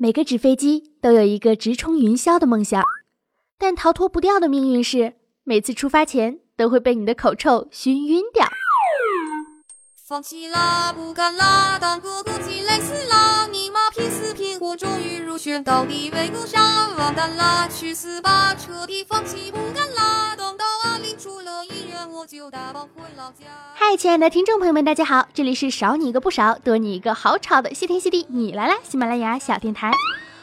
每个纸飞机都有一个直冲云霄的梦想，但逃脱不掉的命运是，每次出发前都会被你的口臭熏晕掉。放弃啦，不干啦，当个孤寂累死啦！你妈拼死拼活，终于入选，到底为个啥？完蛋啦，去死吧，彻底放弃不干啦！等到阿里出了医院，我就打包回老家。嗨，亲爱的听众朋友们，大家好，这里是少你一个不少，多你一个好吵的谢天谢地你来啦！喜马拉雅小电台，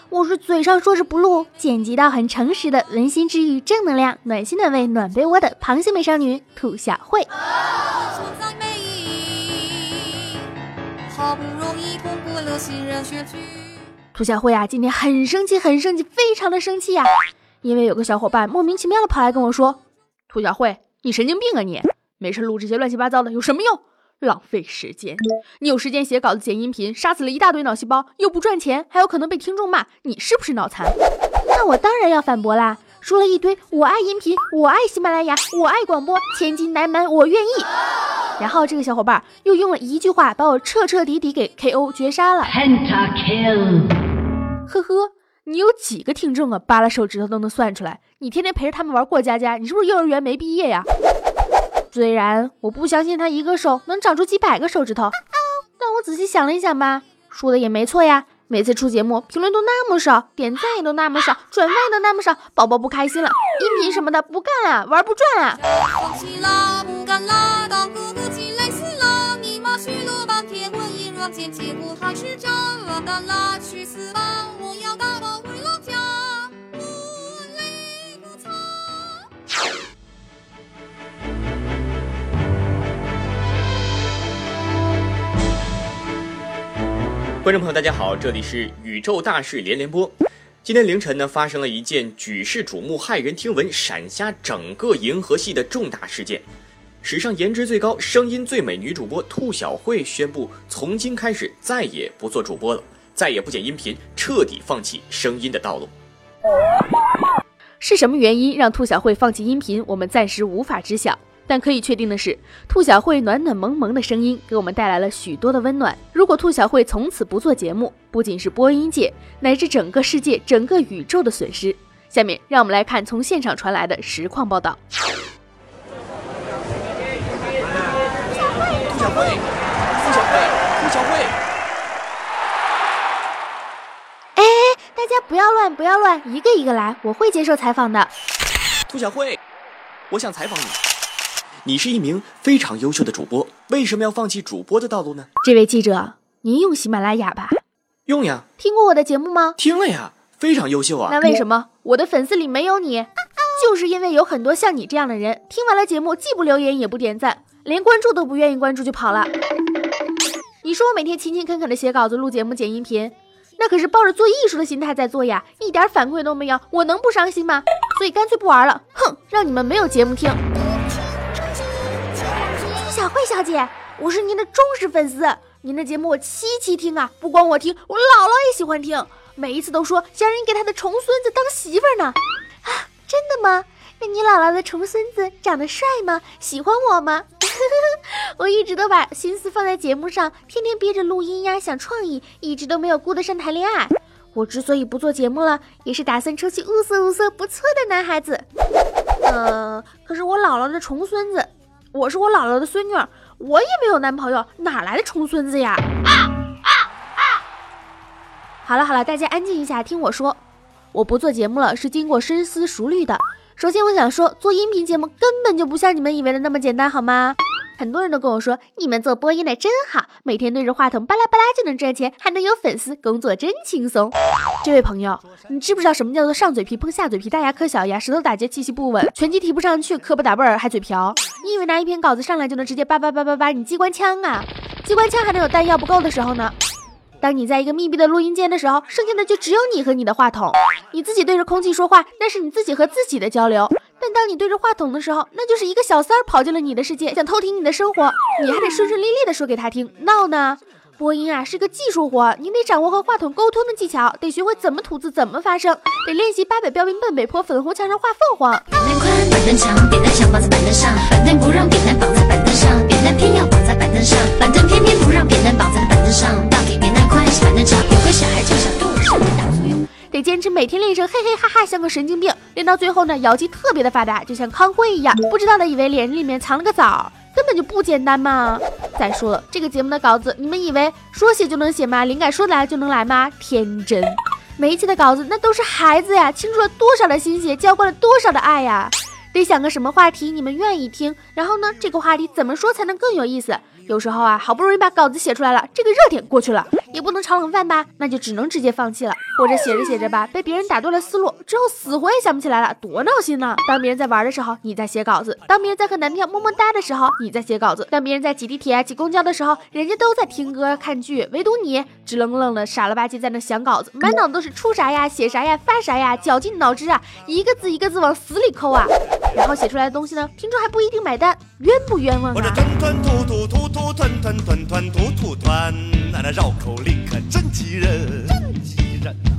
我是嘴上说着不录，剪辑到很诚实的温馨治愈、正能量、暖心暖胃暖被窝的螃蟹美少女兔小慧。存在美意，好不容易通过了新人选举。兔小慧啊，今天很生气，很生气，非常的生气呀、因为有个小伙伴莫名其妙的跑来跟我说：“兔小慧，你神经病啊你！没事录这些乱七八糟的有什么用？浪费时间！你有时间写稿子、剪音频，杀死了一大堆脑细胞，又不赚钱，还有可能被听众骂，你是不是脑残？”那我当然要反驳啦，说了一堆我爱音频，我爱喜马拉雅，我爱广播，千金难买，我愿意。然后这个小伙伴又用了一句话把我彻彻底底给 KO 绝杀了。Pentakill. 呵呵，你有几个听众啊？扒拉手指头都能算出来。你天天陪着他们玩过家家，你是不是幼儿园没毕业呀？虽然我不相信他一个手能长出几百个手指头，但我仔细想了一想吧，说的也没错呀。每次出节目，评论都那么少，点赞也都那么少，转发也都那么少，宝宝不开心了，音频什么的不干啊，玩不转啊。放弃啦，不干啦，当个孤寂累死啦！你妈学了半天文艺软件，结果还是渣，完蛋啦，去死吧！我要打包观众朋友，大家好，这里是宇宙大事连连播。今天凌晨呢，发生了一件举世瞩目、骇人听闻、闪瞎整个银河系的重大事件。史上颜值最高、声音最美女主播兔小慧宣布，从今开始再也不做主播了，再也不剪音频，彻底放弃声音的道路。是什么原因让兔小慧放弃音频？我们暂时无法知晓。但可以确定的是，兔小慧暖暖萌萌的声音给我们带来了许多的温暖。如果兔小慧从此不做节目，不仅是播音界，乃至整个世界、整个宇宙的损失。下面让我们来看从现场传来的实况报道。兔小慧，兔小慧，兔小慧，哎，大家不要乱，不要乱，一个一个来，我会接受采访的。兔小慧，我想采访你。你是一名非常优秀的主播，为什么要放弃主播的道路呢？这位记者，您用喜马拉雅吧？用呀，听过我的节目吗？听了呀，非常优秀啊。那为什么我的粉丝里没有你？就是因为有很多像你这样的人，听完了节目既不留言也不点赞，连关注都不愿意关注就跑了。你说我每天勤勤恳恳的写稿子、录节目、剪音频，那可是抱着做艺术的心态在做呀，一点反馈都没有，我能不伤心吗？所以干脆不玩了，哼，让你们没有节目听。慧小姐，我是您的忠实粉丝，您的节目我期期听啊，不光我听，我姥姥也喜欢听，每一次都说想让你给她的重孙子当媳妇儿呢。啊，真的吗？那你姥姥的重孙子长得帅吗？喜欢我吗？我一直都把心思放在节目上，天天憋着录音呀，想创意，一直都没有顾得上谈恋爱。我之所以不做节目了，也是打算抽起物色物色不错的男孩子。呃，可是我姥姥的重孙子，我是我姥姥的孙女，我也没有男朋友，哪来的重孙子呀？啊啊啊好了好了，大家安静一下，听我说，我不做节目了，是经过深思熟虑的。首先，我想说，做音频节目根本就不像你们以为的那么简单，好吗？很多人都跟我说，你们做播音的真好，每天对着话筒巴拉巴拉就能赚钱，还能有粉丝，工作真轻松。这位朋友，你知不知道什么叫做上嘴皮碰下嘴皮，大牙磕小牙，舌头打结，气息不稳，拳击提不上去，磕巴打背儿还嘴瓢？你以为拿一篇稿子上来就能直接叭叭叭叭叭，你机关枪啊？机关枪还能有弹药不够的时候呢？当你在一个密闭的录音间的时候，剩下的就只有你和你的话筒。你自己对着空气说话，那是你自己和自己的交流。但当你对着话筒的时候，那就是一个小三儿跑进了你的世界，想偷听你的生活，你还得顺顺利利的说给他听，闹呢？播音啊是个技术活，你得掌握和话筒沟通的技巧，得学会怎么吐字，怎么发声，得练习八百标兵奔北坡，粉红墙上画凤凰。扁担宽，板凳长，扁担想绑在板凳上，板凳不让扁担绑在板凳上，扁担偏要绑在板凳上，板凳偏偏不让扁担绑在板凳上。到底扁担宽是板凳长？有个小孩就想肚上打得坚持每天练声嘿嘿哈哈，像个神经病。练到最后呢，咬肌特别的发达，就像康辉一样。不知道的以为脸里面藏了个枣，根本就不简单嘛。再说了，这个节目的稿子，你们以为说写就能写吗？灵感说来就能来吗？天真。每一期的稿子那都是孩子呀，倾注了多少的心血，浇灌了多少的爱呀。得想个什么话题你们愿意听，然后呢，这个话题怎么说才能更有意思？有时候啊，好不容易把稿子写出来了，这个热点过去了，也不能炒冷饭吧？那就只能直接放弃了。或者写着写着吧，被别人打断了思路，之后死活也想不起来了，多闹心呢！当别人在玩的时候，你在写稿子；当别人在和男票么么哒的时候，你在写稿子；当别人在挤地铁、挤公交的时候，人家都在听歌、看剧，唯独你直愣愣的、傻了吧唧在那想稿子，满脑子都是出啥呀、写啥呀、发啥呀，绞尽脑汁啊，一个字一个字往死里抠啊！然后写出来的东西呢，听众还不一定买单，冤不冤枉啊？团团突突突突团团团团突突团，那那绕口令可真急人，真急人呐！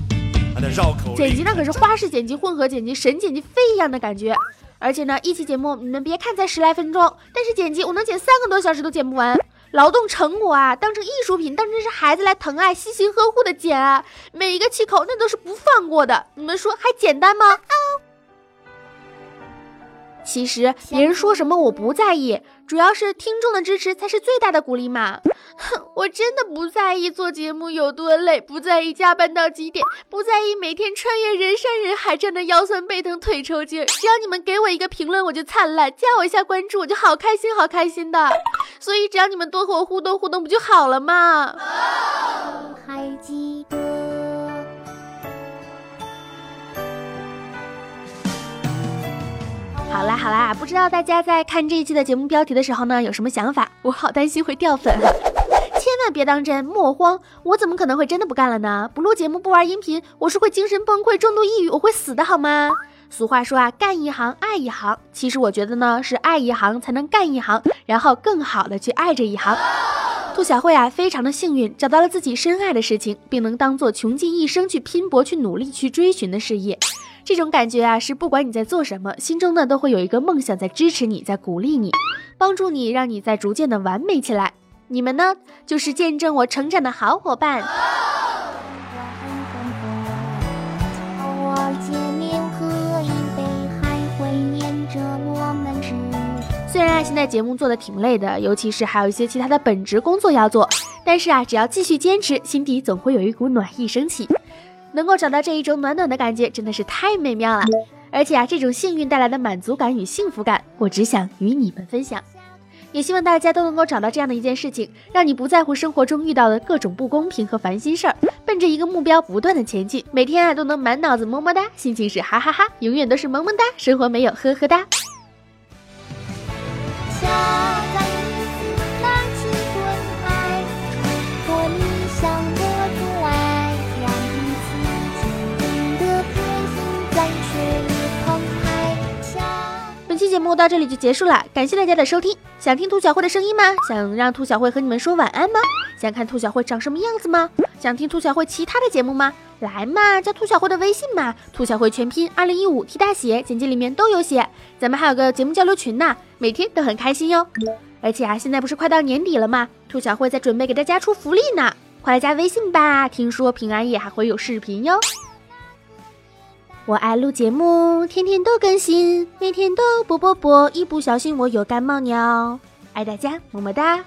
那绕口剪辑那可是花式剪辑、混合剪辑、神剪辑飞一样的感觉。而且呢，一期节目你们别看才十来分钟，但是剪辑我能剪三个多小时都剪不完，劳动成果啊，当成艺术品，当成是孩子来疼爱、细心呵护的剪啊，每一个气口那都是不放过的。你们说还简单吗？其实别人说什么我不在意，主要是听众的支持才是最大的鼓励嘛。哼，我真的不在意做节目有多累，不在意加班到几点，不在意每天穿越人山人海，站的腰酸背疼腿抽筋。只要你们给我一个评论，我就灿烂；加我一下关注，我就好开心好开心的。所以只要你们多和我互动互动，不就好了吗？还记得。好啦好啦，不知道大家在看这一期的节目标题的时候呢，有什么想法？我好担心会掉粉，千万别当真，莫慌，我怎么可能会真的不干了呢？不录节目不玩音频，我是会精神崩溃、重度抑郁，我会死的好吗？俗话说啊，干一行爱一行，其实我觉得呢，是爱一行才能干一行，然后更好的去爱这一行。兔小慧啊，非常的幸运，找到了自己深爱的事情，并能当做穷尽一生去拼搏、去努力、去追寻的事业。这种感觉啊，是不管你在做什么，心中呢都会有一个梦想在支持你，在鼓励你，帮助你，让你在逐渐的完美起来。你们呢，就是见证我成长的好伙伴。虽然啊，现在节目做的挺累的，尤其是还有一些其他的本职工作要做，但是啊，只要继续坚持，心底总会有一股暖意升起。能够找到这一种暖暖的感觉，真的是太美妙了。而且啊，这种幸运带来的满足感与幸福感，我只想与你们分享。也希望大家都能够找到这样的一件事情，让你不在乎生活中遇到的各种不公平和烦心事儿，奔着一个目标不断的前进，每天啊都能满脑子么么哒，心情是哈哈哈，永远都是萌萌哒，生活没有呵呵哒。到这里就结束了，感谢大家的收听。想听兔小慧的声音吗？想让兔小慧和你们说晚安吗？想看兔小慧长什么样子吗？想听兔小慧其他的节目吗？来嘛，加兔小慧的微信嘛，兔小慧全拼二零一五 T 大写，简介里面都有写。咱们还有个节目交流群呢，每天都很开心哟。而且啊，现在不是快到年底了吗？兔小慧在准备给大家出福利呢，快来加微信吧。听说平安夜还会有视频哟。我爱录节目，天天都更新，每天都啵啵啵，一不小心我有感冒了。爱大家，么么哒。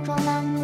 光鲜的